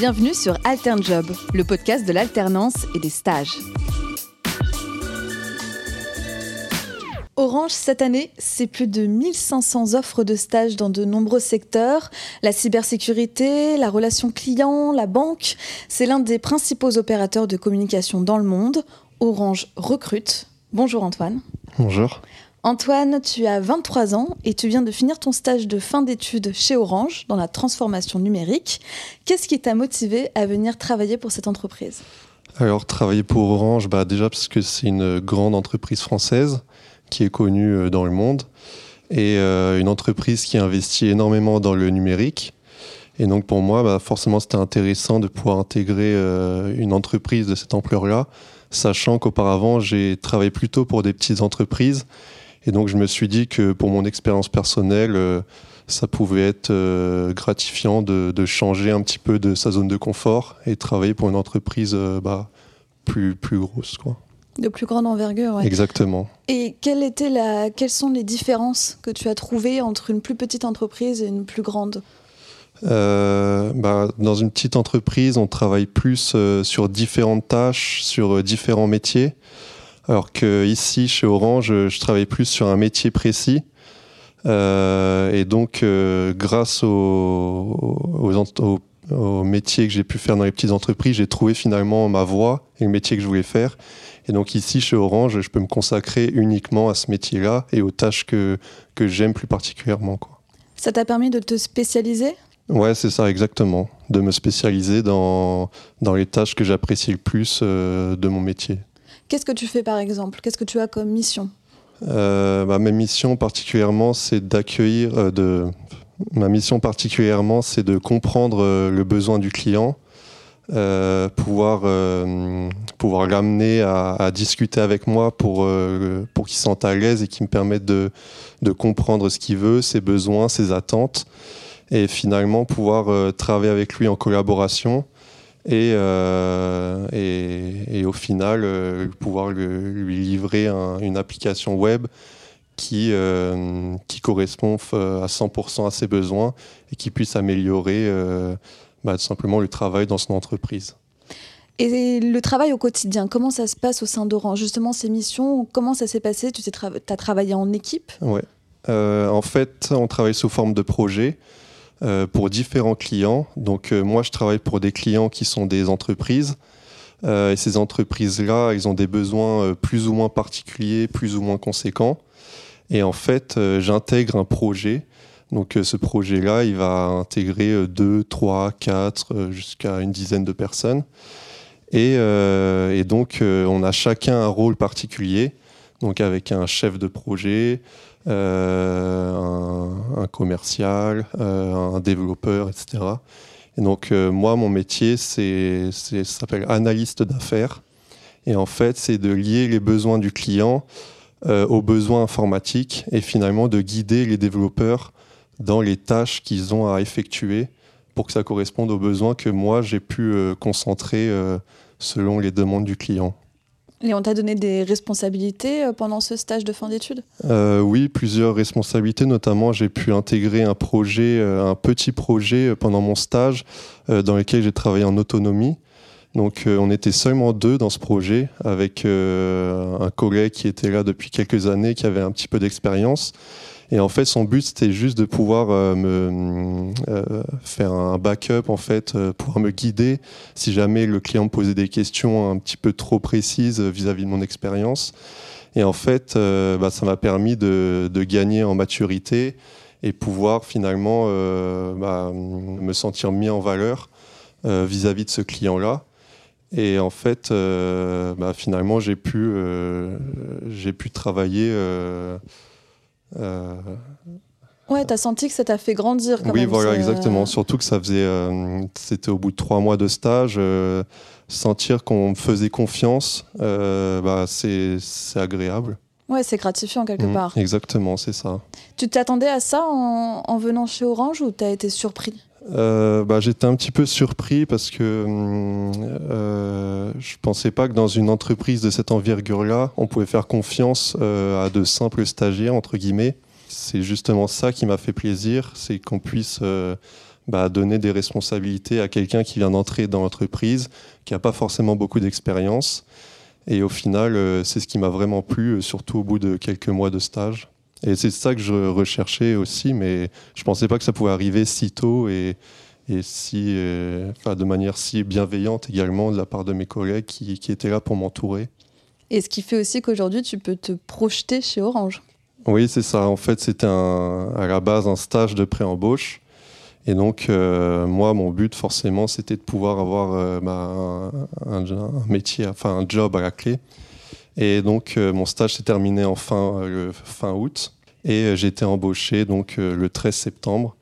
Bienvenue sur AlternJob, le podcast de l'alternance et des stages. Orange, cette année, c'est plus de 1500 offres de stages dans de nombreux secteurs. La cybersécurité, la relation client, la banque, c'est l'un des principaux opérateurs de communication dans le monde. Orange recrute. Bonjour Antoine. Bonjour. Antoine, tu as 23 ans et tu viens de finir ton stage de fin d'études chez Orange dans la transformation numérique. Qu'est-ce qui t'a motivé à venir travailler pour cette entreprise? Alors, travailler pour Orange, bah, déjà parce que c'est une grande entreprise française qui est connue euh, dans le monde et euh, une entreprise qui investit énormément dans le numérique. Et donc pour moi, bah, forcément, c'était intéressant de pouvoir intégrer euh, une entreprise de cette ampleur-là, sachant qu'auparavant, j'ai travaillé plutôt pour des petites entreprises et donc je me suis dit que pour mon expérience personnelle, euh, ça pouvait être euh, gratifiant de, changer un petit peu de sa zone de confort et travailler pour une entreprise euh, bah, plus, plus grosse. Quoi. De plus grande envergure, oui. Exactement. Et quelle était la... quelles sont les différences que tu as trouvées entre une plus petite entreprise et une plus grande? Bah, dans une petite entreprise, on travaille plus sur différentes tâches, sur différents métiers. Alors que ici, chez Orange, je travaille plus sur un métier précis. Euh, et donc, euh, grâce aux, métiers que j'ai pu faire dans les petites entreprises, j'ai trouvé finalement ma voie et le métier que je voulais faire. Et donc ici, chez Orange, je peux me consacrer uniquement à ce métier-là et aux tâches que, que j'aime plus particulièrement. Quoi. Ça t'a permis de te spécialiser? Ouais, c'est ça, exactement. De me spécialiser dans, dans les tâches que j'apprécie le plus euh, de mon métier. Qu'est-ce que tu fais par exemple? Qu'est-ce que tu as comme mission? Euh, bah, Ma mission particulièrement, c'est d'accueillir, euh, de... ma mission particulièrement, c'est de comprendre euh, le besoin du client, pouvoir, pouvoir l'amener à, discuter avec moi pour, pour qu'il se sente à l'aise et qu'il me permette de, de comprendre ce qu'il veut, ses besoins, ses attentes, et finalement pouvoir travailler avec lui en collaboration euh, et, et, au final euh, pouvoir lui livrer une application web qui, euh, qui correspond à 100% à ses besoins et qui puisse améliorer bah, simplement le travail dans son entreprise. Et le travail au quotidien, comment ça se passe au sein d'Orange? Justement, ces missions, comment ça s'est passé? Tu as travaillé en équipe? Oui. en fait, on travaille sous forme de projet. Euh, pour différents clients. Donc euh, moi, je travaille pour des clients qui sont des entreprises. Euh, et ces entreprises-là, ils ont des besoins plus ou moins particuliers, plus ou moins conséquents. Et en fait, j'intègre un projet. Donc ce projet-là, il va intégrer 2, 3, 4, jusqu'à une dizaine de personnes. Et, et donc, on a chacun un rôle particulier, donc avec un chef de projet, euh, un, commercial, euh, un développeur, etc. Et donc euh, moi, mon métier, c'est, ça s'appelle analyste d'affaires. Et en fait, c'est de lier les besoins du client aux besoins informatiques et finalement de guider les développeurs dans les tâches qu'ils ont à effectuer pour que ça corresponde aux besoins que moi j'ai pu concentrer selon les demandes du client. Et on t'a donné des responsabilités euh, pendant ce stage de fin d'études? Euh, Oui, plusieurs responsabilités. Notamment, j'ai pu intégrer un projet, euh, un petit projet pendant mon stage dans lequel j'ai travaillé en autonomie. Donc, on était seulement deux dans ce projet avec un collègue qui était là depuis quelques années, qui avait un petit peu d'expérience. Et en fait, son but, c'était juste de pouvoir euh, me euh, faire un backup, en fait, euh, pouvoir me guider si jamais le client me posait des questions un petit peu trop précises vis-à-vis de mon expérience. Et en fait, bah, ça m'a permis de, gagner en maturité et pouvoir finalement bah, me sentir mis en valeur vis-à-vis de ce client-là. Et en fait, bah, finalement, j'ai pu, j'ai pu travailler. Ouais, t'as senti que ça t'a fait grandir. Quand oui, voilà, exactement. Surtout que ça faisait, euh, c'était au bout de trois mois de stage, euh, sentir qu'on me faisait confiance, euh, bah, c'est agréable. Ouais, c'est gratifiant quelque mmh, part. Exactement, c'est ça. Tu t'attendais à ça en, en, venant chez Orange ou t'as été surpris? Bah, J'étais un petit peu surpris parce que je pensais pas que dans une entreprise de cette envergure-là, on pouvait faire confiance à de simples stagiaires, entre guillemets c'est justement ça qui m'a fait plaisir, c'est qu'on puisse euh, bah, donner des responsabilités à quelqu'un qui vient d'entrer dans l'entreprise, qui n'a pas forcément beaucoup d'expérience. Et au final, euh, c'est ce qui m'a vraiment plu, euh, surtout au bout de quelques mois de stage. Et c'est ça que je recherchais aussi, mais je ne pensais pas que ça pouvait arriver si tôt et, et si, euh, de manière si bienveillante également de la part de mes collègues qui, qui étaient là pour m'entourer. Et ce qui fait aussi qu'aujourd'hui, tu peux te projeter chez Orange. Oui, c'est ça. En fait, c'était à la base un stage de pré-embauche. Et donc, euh, moi, mon but, forcément, c'était de pouvoir avoir euh, un, métier, enfin un job à la clé. Et donc, euh, mon stage s'est terminé en fin, fin août. Et j'ai été embauché donc, le 13 septembre.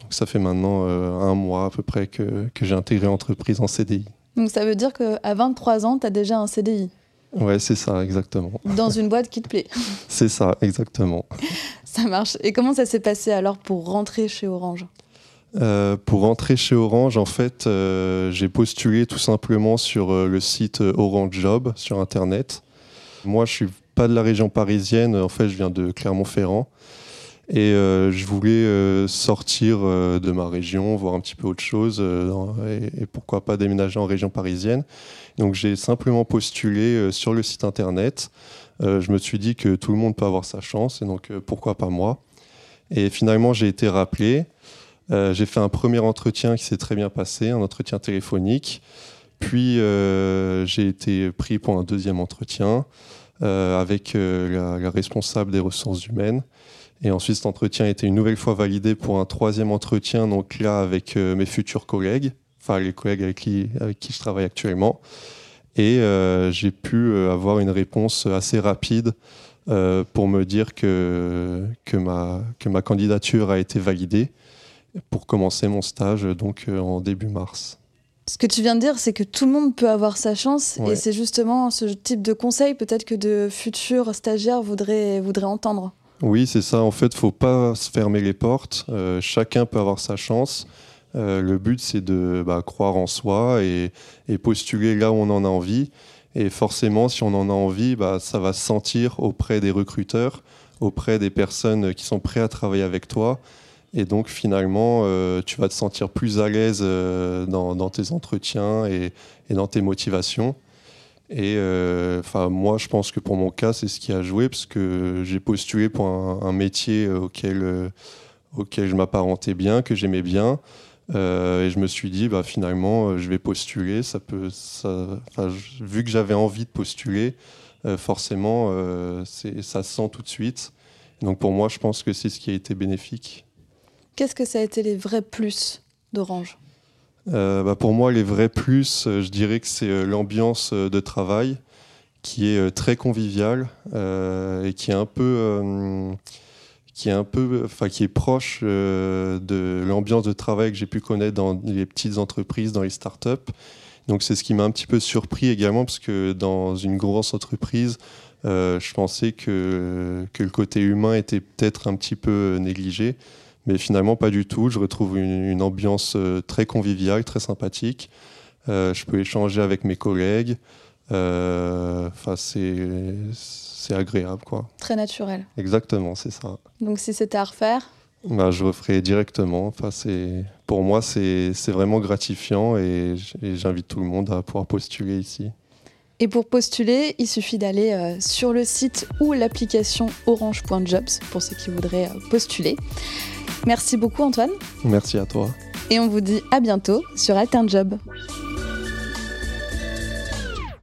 Donc, ça fait maintenant un mois à peu près que, que j'ai intégré l'entreprise en CDI. Donc, ça veut dire qu'à 23 ans, tu as déjà un CDI Ouais, c'est ça, exactement. Dans une boîte qui te plaît. c'est ça, exactement. Ça marche. Et comment ça s'est passé alors pour rentrer chez Orange? Euh, pour rentrer chez Orange, en fait, euh, j'ai postulé tout simplement sur euh, le site Orange Job sur Internet. Moi, je suis pas de la région parisienne. En fait, je viens de Clermont-Ferrand. Et je voulais sortir de ma région, voir un petit peu autre chose, et, et, pourquoi pas déménager en région parisienne. Donc j'ai simplement postulé sur le site internet. je me suis dit que tout le monde peut avoir sa chance, et donc pourquoi pas moi. Et finalement, j'ai été rappelé. Euh, j'ai fait un premier entretien qui s'est très bien passé, un entretien téléphonique. Puis euh, j'ai été pris pour un deuxième entretien euh, avec la, responsable des ressources humaines. Et ensuite, cet entretien a été une nouvelle fois validé pour un troisième entretien, donc là avec mes futurs collègues, enfin les collègues avec qui, avec qui je travaille actuellement. Et j'ai pu avoir une réponse assez rapide pour me dire que, que, ma, que ma candidature a été validée pour commencer mon stage donc euh, en début mars. Ce que tu viens de dire, c'est que tout le monde peut avoir sa chance et c'est justement ce type de conseil peut-être que de futurs stagiaires voudraient, voudraient entendre. Oui, c'est ça. En fait, faut pas se fermer les portes. Euh, chacun peut avoir sa chance. Euh, le but, c'est de bah, croire en soi et, postuler là où on en a envie. Et forcément, si on en a envie, bah, ça va se sentir auprès des recruteurs, auprès des personnes qui sont prêtes à travailler avec toi. Et donc finalement, euh, tu vas te sentir plus à l'aise dans, tes entretiens et, dans tes motivations. Et euh, enfin, moi, je pense que pour mon cas, c'est ce qui a joué parce que j'ai postulé pour un, métier auquel, auquel je m'apparentais bien, que j'aimais bien. et je me suis dit, bah, finalement, je vais postuler. Ça peut, vu que j'avais envie de postuler, forcément, ça se sent tout de suite. Donc pour moi, je pense que c'est ce qui a été bénéfique. Qu'est-ce que ça a été les vrais plus d'Orange? Euh, bah Pour moi, les vrais plus, euh, je dirais que c'est euh, l'ambiance de travail qui est très conviviale et qui est un peu, qui est un peu, enfin qui est proche de l'ambiance de travail que j'ai pu connaître dans les petites entreprises, dans les startups. Donc c'est ce qui m'a un petit peu surpris également parce que dans une grosse entreprise, je pensais que, que le côté humain était peut-être un petit peu négligé. Mais finalement, pas du tout. Je retrouve une, ambiance euh, très conviviale, très sympathique. Euh, je peux échanger avec mes collègues. Euh, c'est agréable, quoi. Très naturel. Exactement, c'est ça. Donc, si c'était à refaire? Bah, je referais directement. Enfin, pour moi, c'est vraiment gratifiant et j'invite tout le monde à pouvoir postuler ici. Et pour postuler, il suffit d'aller sur le site ou l'application orange.jobs pour ceux qui voudraient postuler. Merci beaucoup Antoine. Merci à toi. Et on vous dit à bientôt sur Alternjob. Job.